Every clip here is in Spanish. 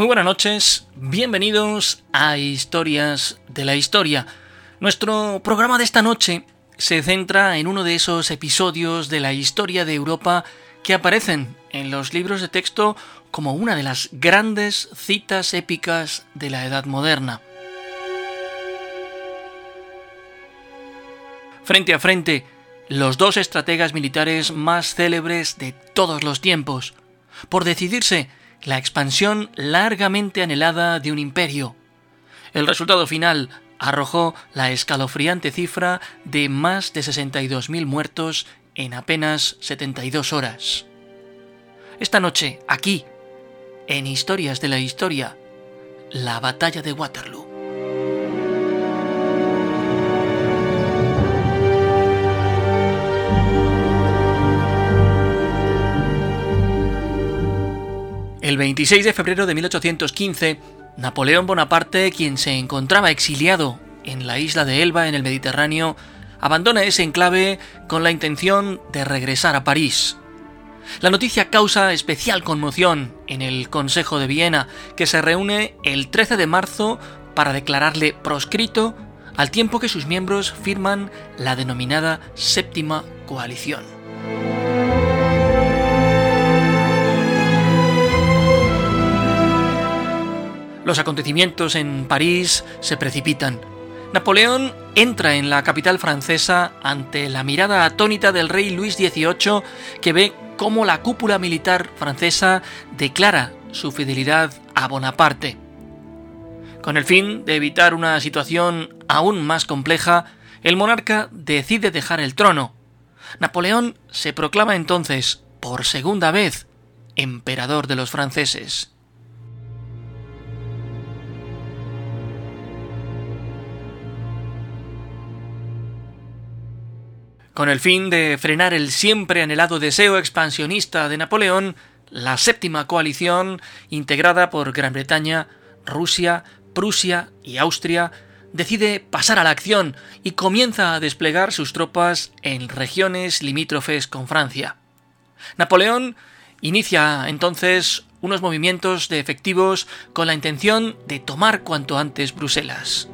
Muy buenas noches, bienvenidos a Historias de la Historia. Nuestro programa de esta noche se centra en uno de esos episodios de la historia de Europa que aparecen en los libros de texto como una de las grandes citas épicas de la Edad Moderna. Frente a frente, los dos estrategas militares más célebres de todos los tiempos, por decidirse la expansión largamente anhelada de un imperio. El resultado final arrojó la escalofriante cifra de más de 62.000 muertos en apenas 72 horas. Esta noche, aquí, en Historias de la Historia, la batalla de Waterloo. El 26 de febrero de 1815, Napoleón Bonaparte, quien se encontraba exiliado en la isla de Elba en el Mediterráneo, abandona ese enclave con la intención de regresar a París. La noticia causa especial conmoción en el Consejo de Viena, que se reúne el 13 de marzo para declararle proscrito al tiempo que sus miembros firman la denominada Séptima Coalición. Los acontecimientos en París se precipitan. Napoleón entra en la capital francesa ante la mirada atónita del rey Luis XVIII que ve cómo la cúpula militar francesa declara su fidelidad a Bonaparte. Con el fin de evitar una situación aún más compleja, el monarca decide dejar el trono. Napoleón se proclama entonces, por segunda vez, emperador de los franceses. Con el fin de frenar el siempre anhelado deseo expansionista de Napoleón, la séptima coalición, integrada por Gran Bretaña, Rusia, Prusia y Austria, decide pasar a la acción y comienza a desplegar sus tropas en regiones limítrofes con Francia. Napoleón inicia entonces unos movimientos de efectivos con la intención de tomar cuanto antes Bruselas.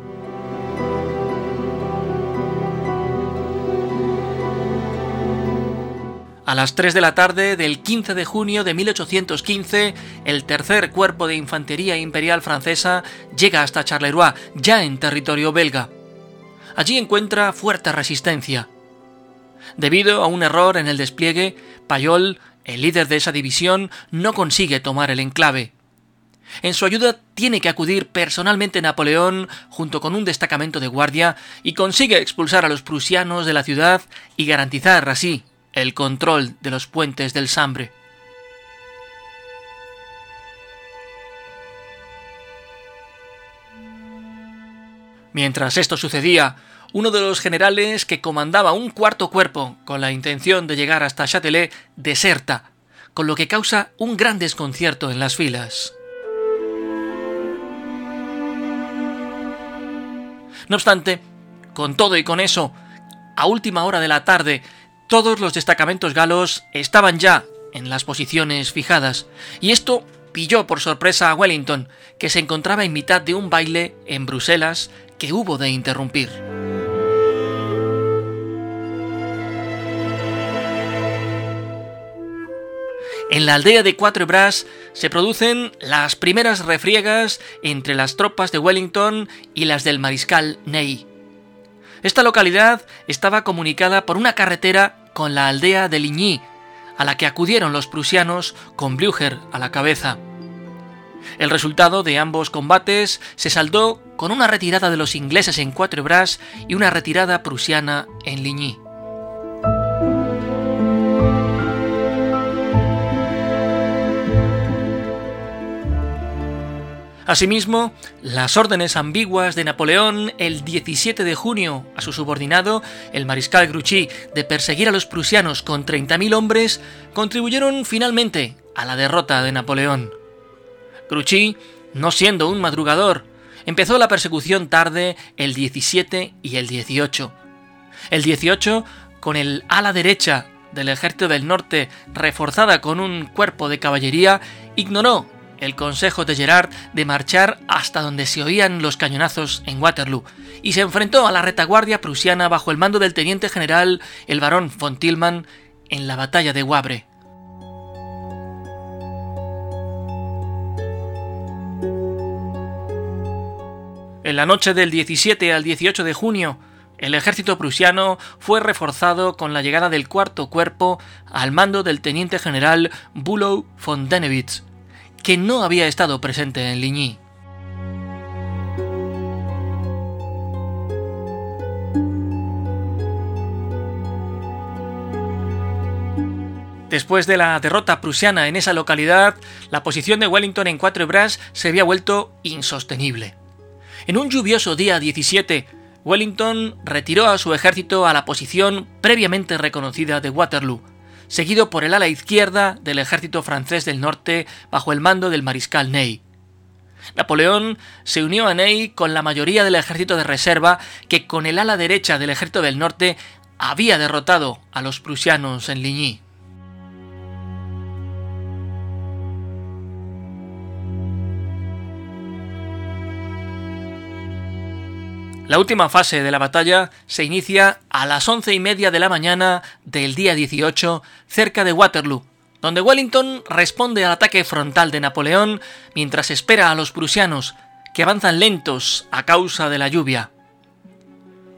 A las 3 de la tarde del 15 de junio de 1815, el tercer cuerpo de infantería imperial francesa llega hasta Charleroi, ya en territorio belga. Allí encuentra fuerte resistencia. Debido a un error en el despliegue, Payol, el líder de esa división, no consigue tomar el enclave. En su ayuda tiene que acudir personalmente Napoleón junto con un destacamento de guardia y consigue expulsar a los prusianos de la ciudad y garantizar así el control de los puentes del Sambre. Mientras esto sucedía, uno de los generales que comandaba un cuarto cuerpo con la intención de llegar hasta Châtelet deserta, con lo que causa un gran desconcierto en las filas. No obstante, con todo y con eso, a última hora de la tarde, todos los destacamentos galos estaban ya en las posiciones fijadas, y esto pilló por sorpresa a Wellington, que se encontraba en mitad de un baile en Bruselas que hubo de interrumpir. en la aldea de Cuatro Bras se producen las primeras refriegas entre las tropas de Wellington y las del mariscal Ney. Esta localidad estaba comunicada por una carretera con la aldea de Ligny, a la que acudieron los prusianos con Blücher a la cabeza. El resultado de ambos combates se saldó con una retirada de los ingleses en Cuatro Bras y una retirada prusiana en Ligny. Asimismo, las órdenes ambiguas de Napoleón el 17 de junio a su subordinado, el mariscal Grouchy, de perseguir a los prusianos con 30.000 hombres, contribuyeron finalmente a la derrota de Napoleón. Grouchy, no siendo un madrugador, empezó la persecución tarde el 17 y el 18. El 18, con el ala derecha del ejército del norte reforzada con un cuerpo de caballería, ignoró el consejo de Gerard de marchar hasta donde se oían los cañonazos en Waterloo y se enfrentó a la retaguardia prusiana bajo el mando del teniente general el barón von Tillman en la batalla de Wavre. En la noche del 17 al 18 de junio, el ejército prusiano fue reforzado con la llegada del cuarto cuerpo al mando del teniente general Bulow von Dennewitz, que no había estado presente en Ligny. Después de la derrota prusiana en esa localidad, la posición de Wellington en Cuatro Bras se había vuelto insostenible. En un lluvioso día 17, Wellington retiró a su ejército a la posición previamente reconocida de Waterloo, seguido por el ala izquierda del ejército francés del norte bajo el mando del mariscal Ney. Napoleón se unió a Ney con la mayoría del ejército de reserva que con el ala derecha del ejército del norte había derrotado a los prusianos en Ligny. La última fase de la batalla se inicia a las once y media de la mañana del día 18 cerca de Waterloo, donde Wellington responde al ataque frontal de Napoleón mientras espera a los prusianos, que avanzan lentos a causa de la lluvia.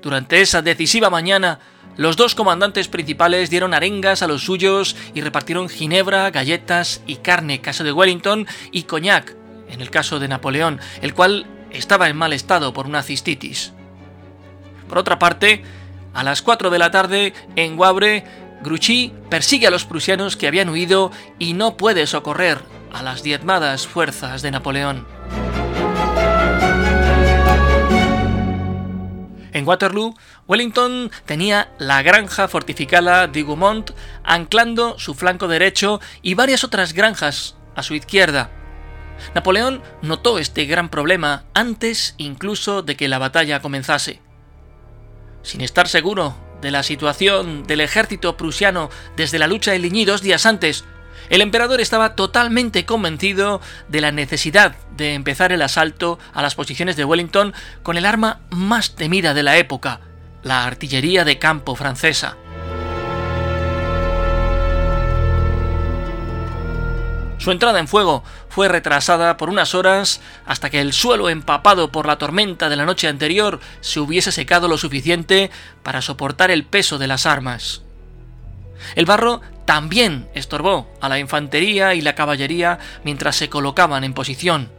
Durante esa decisiva mañana, los dos comandantes principales dieron arengas a los suyos y repartieron ginebra, galletas y carne, caso de Wellington, y coñac, en el caso de Napoleón, el cual estaba en mal estado por una cistitis. Por otra parte, a las 4 de la tarde, en Wavre, Grouchy persigue a los prusianos que habían huido y no puede socorrer a las diezmadas fuerzas de Napoleón. En Waterloo, Wellington tenía la granja fortificada de Gaumont anclando su flanco derecho y varias otras granjas a su izquierda. Napoleón notó este gran problema antes incluso de que la batalla comenzase. Sin estar seguro de la situación del ejército prusiano desde la lucha de Ligny dos días antes, el emperador estaba totalmente convencido de la necesidad de empezar el asalto a las posiciones de Wellington con el arma más temida de la época, la artillería de campo francesa. Su entrada en fuego fue retrasada por unas horas hasta que el suelo empapado por la tormenta de la noche anterior se hubiese secado lo suficiente para soportar el peso de las armas. El barro también estorbó a la infantería y la caballería mientras se colocaban en posición.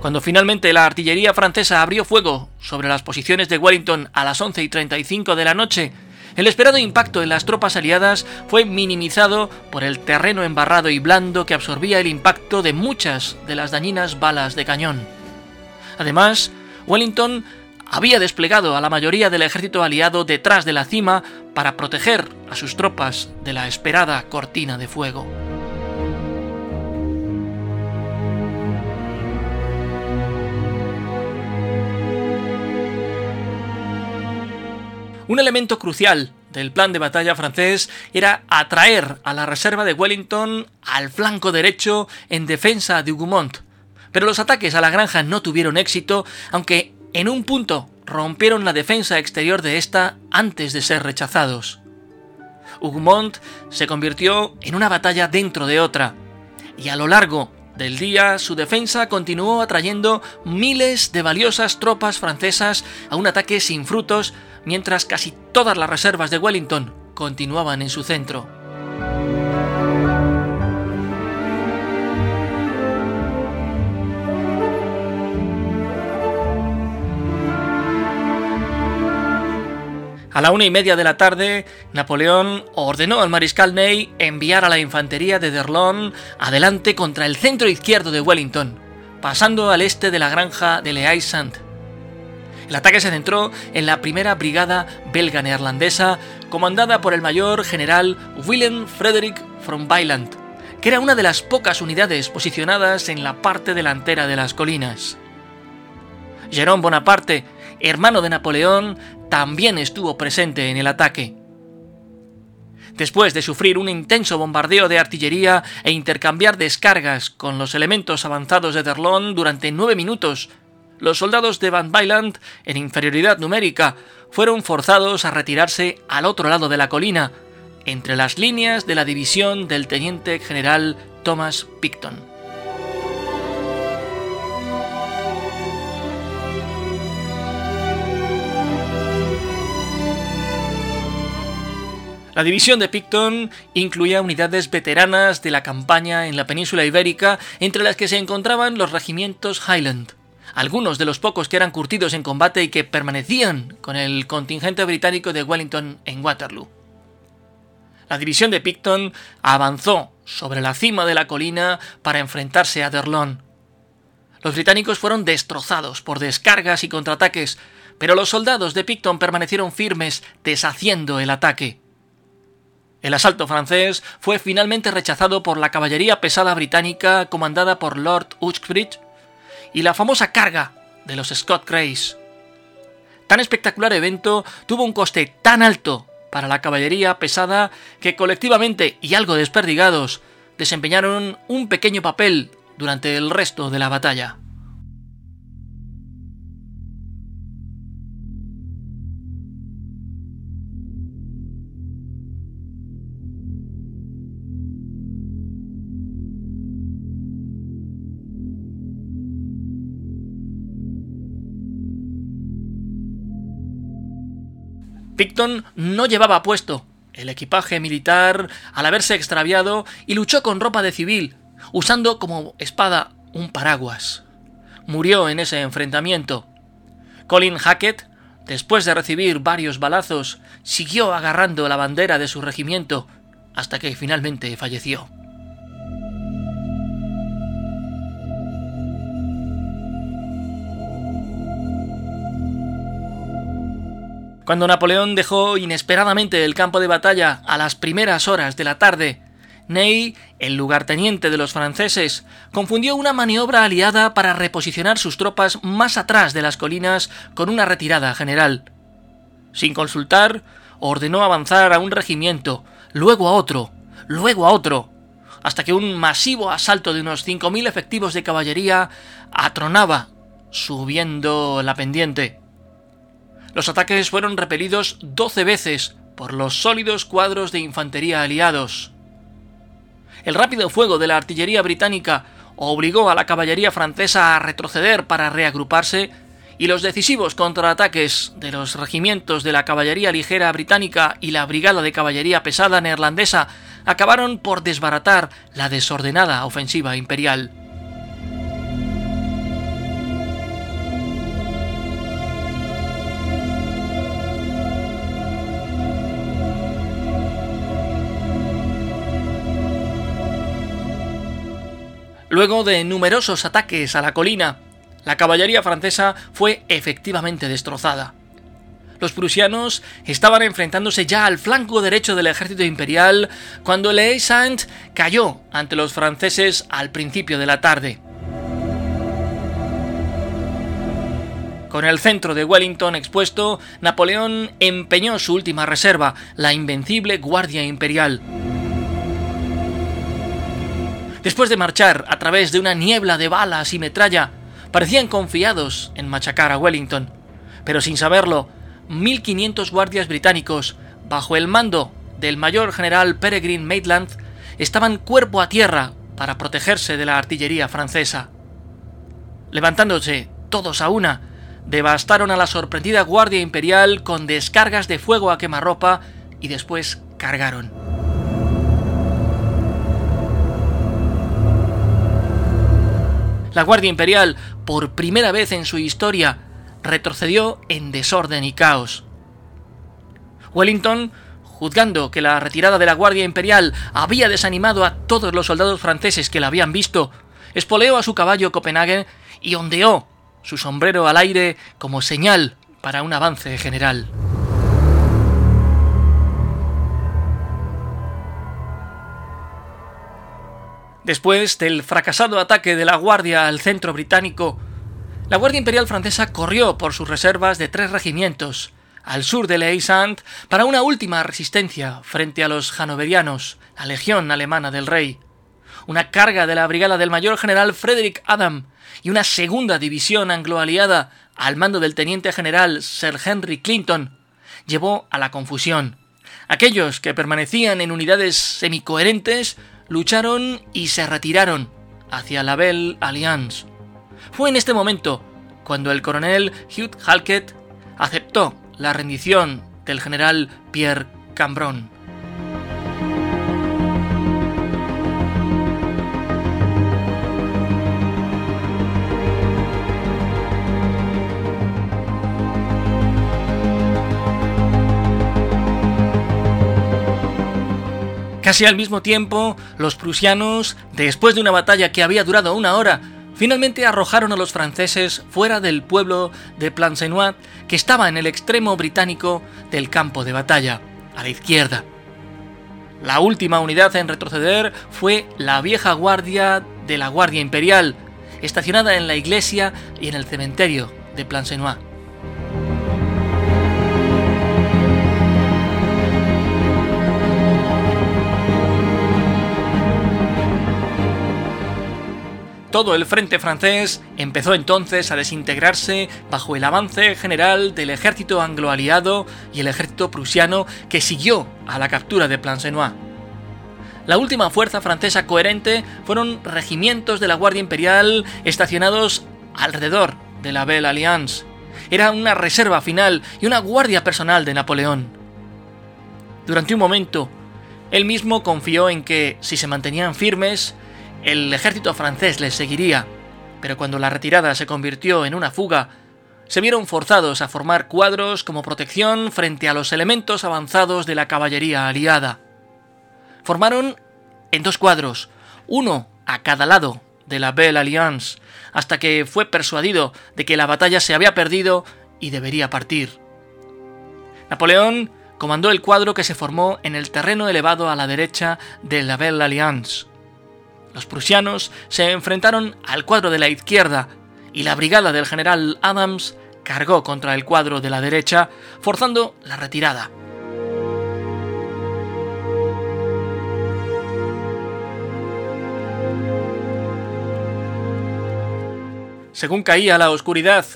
Cuando finalmente la artillería francesa abrió fuego sobre las posiciones de Wellington a las 11 y 35 de la noche, el esperado impacto en las tropas aliadas fue minimizado por el terreno embarrado y blando que absorbía el impacto de muchas de las dañinas balas de cañón. Además, Wellington había desplegado a la mayoría del ejército aliado detrás de la cima para proteger a sus tropas de la esperada cortina de fuego. Un elemento crucial del plan de batalla francés era atraer a la reserva de Wellington al flanco derecho en defensa de Hougoumont. Pero los ataques a la granja no tuvieron éxito, aunque en un punto rompieron la defensa exterior de esta antes de ser rechazados. Hugmont se convirtió en una batalla dentro de otra, y a lo largo del día su defensa continuó atrayendo miles de valiosas tropas francesas a un ataque sin frutos, mientras casi todas las reservas de Wellington continuaban en su centro. A la una y media de la tarde, Napoleón ordenó al mariscal Ney enviar a la infantería de Derlon adelante contra el centro izquierdo de Wellington, pasando al este de la granja de Le Saint. El ataque se centró en la primera brigada belga neerlandesa, comandada por el mayor general Willem Frederick von Byland, que era una de las pocas unidades posicionadas en la parte delantera de las colinas. Jerome Bonaparte, hermano de Napoleón, también estuvo presente en el ataque. Después de sufrir un intenso bombardeo de artillería e intercambiar descargas con los elementos avanzados de Derlón durante nueve minutos, los soldados de Van Byland, en inferioridad numérica, fueron forzados a retirarse al otro lado de la colina, entre las líneas de la división del teniente general Thomas Picton. La división de Picton incluía unidades veteranas de la campaña en la península ibérica, entre las que se encontraban los regimientos Highland, algunos de los pocos que eran curtidos en combate y que permanecían con el contingente británico de Wellington en Waterloo. La división de Picton avanzó sobre la cima de la colina para enfrentarse a Derlon. Los británicos fueron destrozados por descargas y contraataques, pero los soldados de Picton permanecieron firmes, deshaciendo el ataque. El asalto francés fue finalmente rechazado por la caballería pesada británica comandada por Lord Uxbridge y la famosa carga de los Scott Grays. Tan espectacular evento tuvo un coste tan alto para la caballería pesada que colectivamente y algo desperdigados desempeñaron un pequeño papel durante el resto de la batalla. Picton no llevaba puesto el equipaje militar al haberse extraviado y luchó con ropa de civil, usando como espada un paraguas. Murió en ese enfrentamiento. Colin Hackett, después de recibir varios balazos, siguió agarrando la bandera de su regimiento hasta que finalmente falleció. Cuando Napoleón dejó inesperadamente el campo de batalla a las primeras horas de la tarde, Ney, el lugarteniente de los franceses, confundió una maniobra aliada para reposicionar sus tropas más atrás de las colinas con una retirada general. Sin consultar, ordenó avanzar a un regimiento, luego a otro, luego a otro, hasta que un masivo asalto de unos 5.000 efectivos de caballería atronaba, subiendo la pendiente. Los ataques fueron repelidos 12 veces por los sólidos cuadros de infantería aliados. El rápido fuego de la artillería británica obligó a la caballería francesa a retroceder para reagruparse y los decisivos contraataques de los regimientos de la caballería ligera británica y la brigada de caballería pesada neerlandesa acabaron por desbaratar la desordenada ofensiva imperial. Luego de numerosos ataques a la colina, la caballería francesa fue efectivamente destrozada. Los prusianos estaban enfrentándose ya al flanco derecho del ejército imperial cuando Le Saint cayó ante los franceses al principio de la tarde. Con el centro de Wellington expuesto, Napoleón empeñó su última reserva, la invencible Guardia Imperial. Después de marchar a través de una niebla de balas y metralla, parecían confiados en machacar a Wellington, pero sin saberlo, 1.500 guardias británicos, bajo el mando del mayor general Peregrine Maitland estaban cuerpo a tierra para protegerse de la artillería francesa. Levantándose todos a una, devastaron a la sorprendida Guardia Imperial con descargas de fuego a quemarropa y después cargaron. La Guardia Imperial, por primera vez en su historia, retrocedió en desorden y caos. Wellington, juzgando que la retirada de la Guardia Imperial había desanimado a todos los soldados franceses que la habían visto, espoleó a su caballo Copenhague y ondeó su sombrero al aire como señal para un avance general. Después del fracasado ataque de la Guardia al centro británico, la Guardia Imperial francesa corrió por sus reservas de tres regimientos al sur de Leysand para una última resistencia frente a los hanoverianos, la Legión Alemana del Rey. Una carga de la brigada del mayor general Frederick Adam y una segunda división anglo-aliada al mando del teniente general Sir Henry Clinton llevó a la confusión. Aquellos que permanecían en unidades semicoherentes lucharon y se retiraron hacia la Belle Alliance. Fue en este momento cuando el coronel Hugh Halkett aceptó la rendición del general Pierre Cambron. Casi al mismo tiempo, los prusianos, después de una batalla que había durado una hora, finalmente arrojaron a los franceses fuera del pueblo de Plancenoit, que estaba en el extremo británico del campo de batalla, a la izquierda. La última unidad en retroceder fue la vieja guardia de la Guardia Imperial, estacionada en la iglesia y en el cementerio de Plancenoit. Todo el frente francés empezó entonces a desintegrarse bajo el avance general del ejército anglo-aliado y el ejército prusiano que siguió a la captura de Plancenoit. La última fuerza francesa coherente fueron regimientos de la Guardia Imperial estacionados alrededor de la Belle Alliance. Era una reserva final y una guardia personal de Napoleón. Durante un momento, él mismo confió en que, si se mantenían firmes, el ejército francés les seguiría, pero cuando la retirada se convirtió en una fuga, se vieron forzados a formar cuadros como protección frente a los elementos avanzados de la caballería aliada. Formaron en dos cuadros, uno a cada lado de la Belle Alliance, hasta que fue persuadido de que la batalla se había perdido y debería partir. Napoleón comandó el cuadro que se formó en el terreno elevado a la derecha de la Belle Alliance. Los prusianos se enfrentaron al cuadro de la izquierda y la brigada del general Adams cargó contra el cuadro de la derecha, forzando la retirada. Según caía la oscuridad,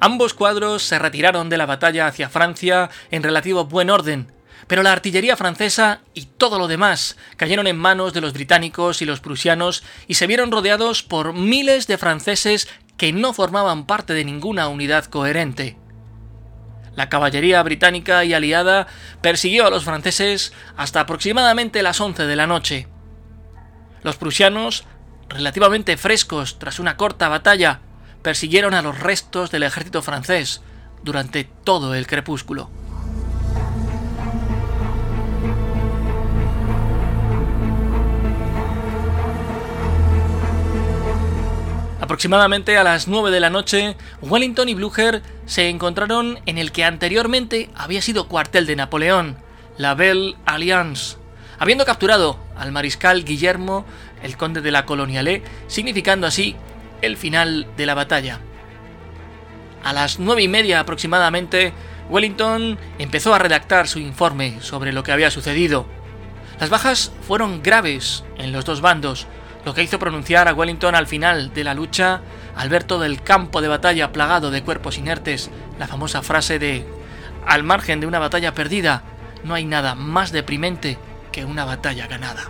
ambos cuadros se retiraron de la batalla hacia Francia en relativo buen orden, pero la artillería francesa y todo lo demás cayeron en manos de los británicos y los prusianos y se vieron rodeados por miles de franceses que no formaban parte de ninguna unidad coherente. La caballería británica y aliada persiguió a los franceses hasta aproximadamente las 11 de la noche. Los prusianos, relativamente frescos tras una corta batalla, persiguieron a los restos del ejército francés durante todo el crepúsculo. Aproximadamente a las 9 de la noche, Wellington y Blücher se encontraron en el que anteriormente había sido cuartel de Napoleón, la Belle Alliance, habiendo capturado al mariscal Guillermo, el conde de la Coloniale, significando así el final de la batalla. A las nueve y media aproximadamente, Wellington empezó a redactar su informe sobre lo que había sucedido. Las bajas fueron graves en los dos bandos, lo que hizo pronunciar a Wellington al final de la lucha, al ver todo el campo de batalla plagado de cuerpos inertes, la famosa frase de al margen de una batalla perdida, no hay nada más deprimente que una batalla ganada.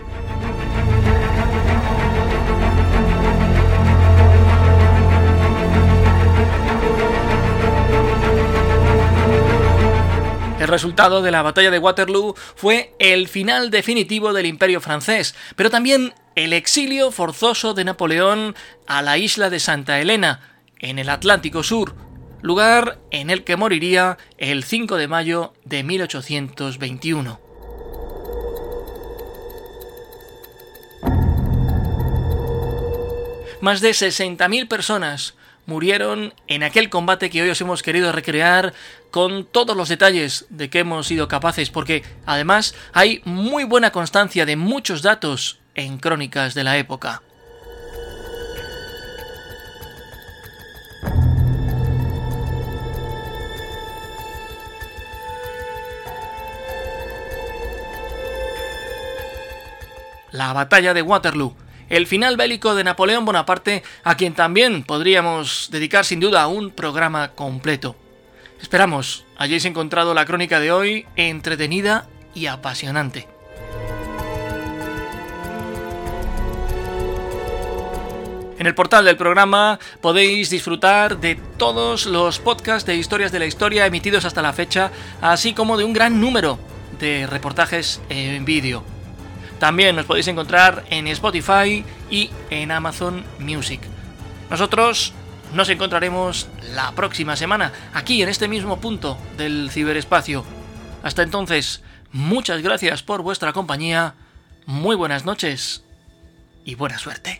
El resultado de la batalla de Waterloo fue el final definitivo del imperio francés, pero también el exilio forzoso de Napoleón a la isla de Santa Elena, en el Atlántico Sur, lugar en el que moriría el 5 de mayo de 1821. Más de 60.000 personas murieron en aquel combate que hoy os hemos querido recrear con todos los detalles de que hemos sido capaces, porque además hay muy buena constancia de muchos datos en crónicas de la época. La batalla de Waterloo el final bélico de Napoleón Bonaparte, a quien también podríamos dedicar sin duda un programa completo. Esperamos hayáis encontrado la crónica de hoy entretenida y apasionante. En el portal del programa podéis disfrutar de todos los podcasts de historias de la historia emitidos hasta la fecha, así como de un gran número de reportajes en vídeo. También nos podéis encontrar en Spotify y en Amazon Music. Nosotros nos encontraremos la próxima semana, aquí en este mismo punto del ciberespacio. Hasta entonces, muchas gracias por vuestra compañía, muy buenas noches y buena suerte.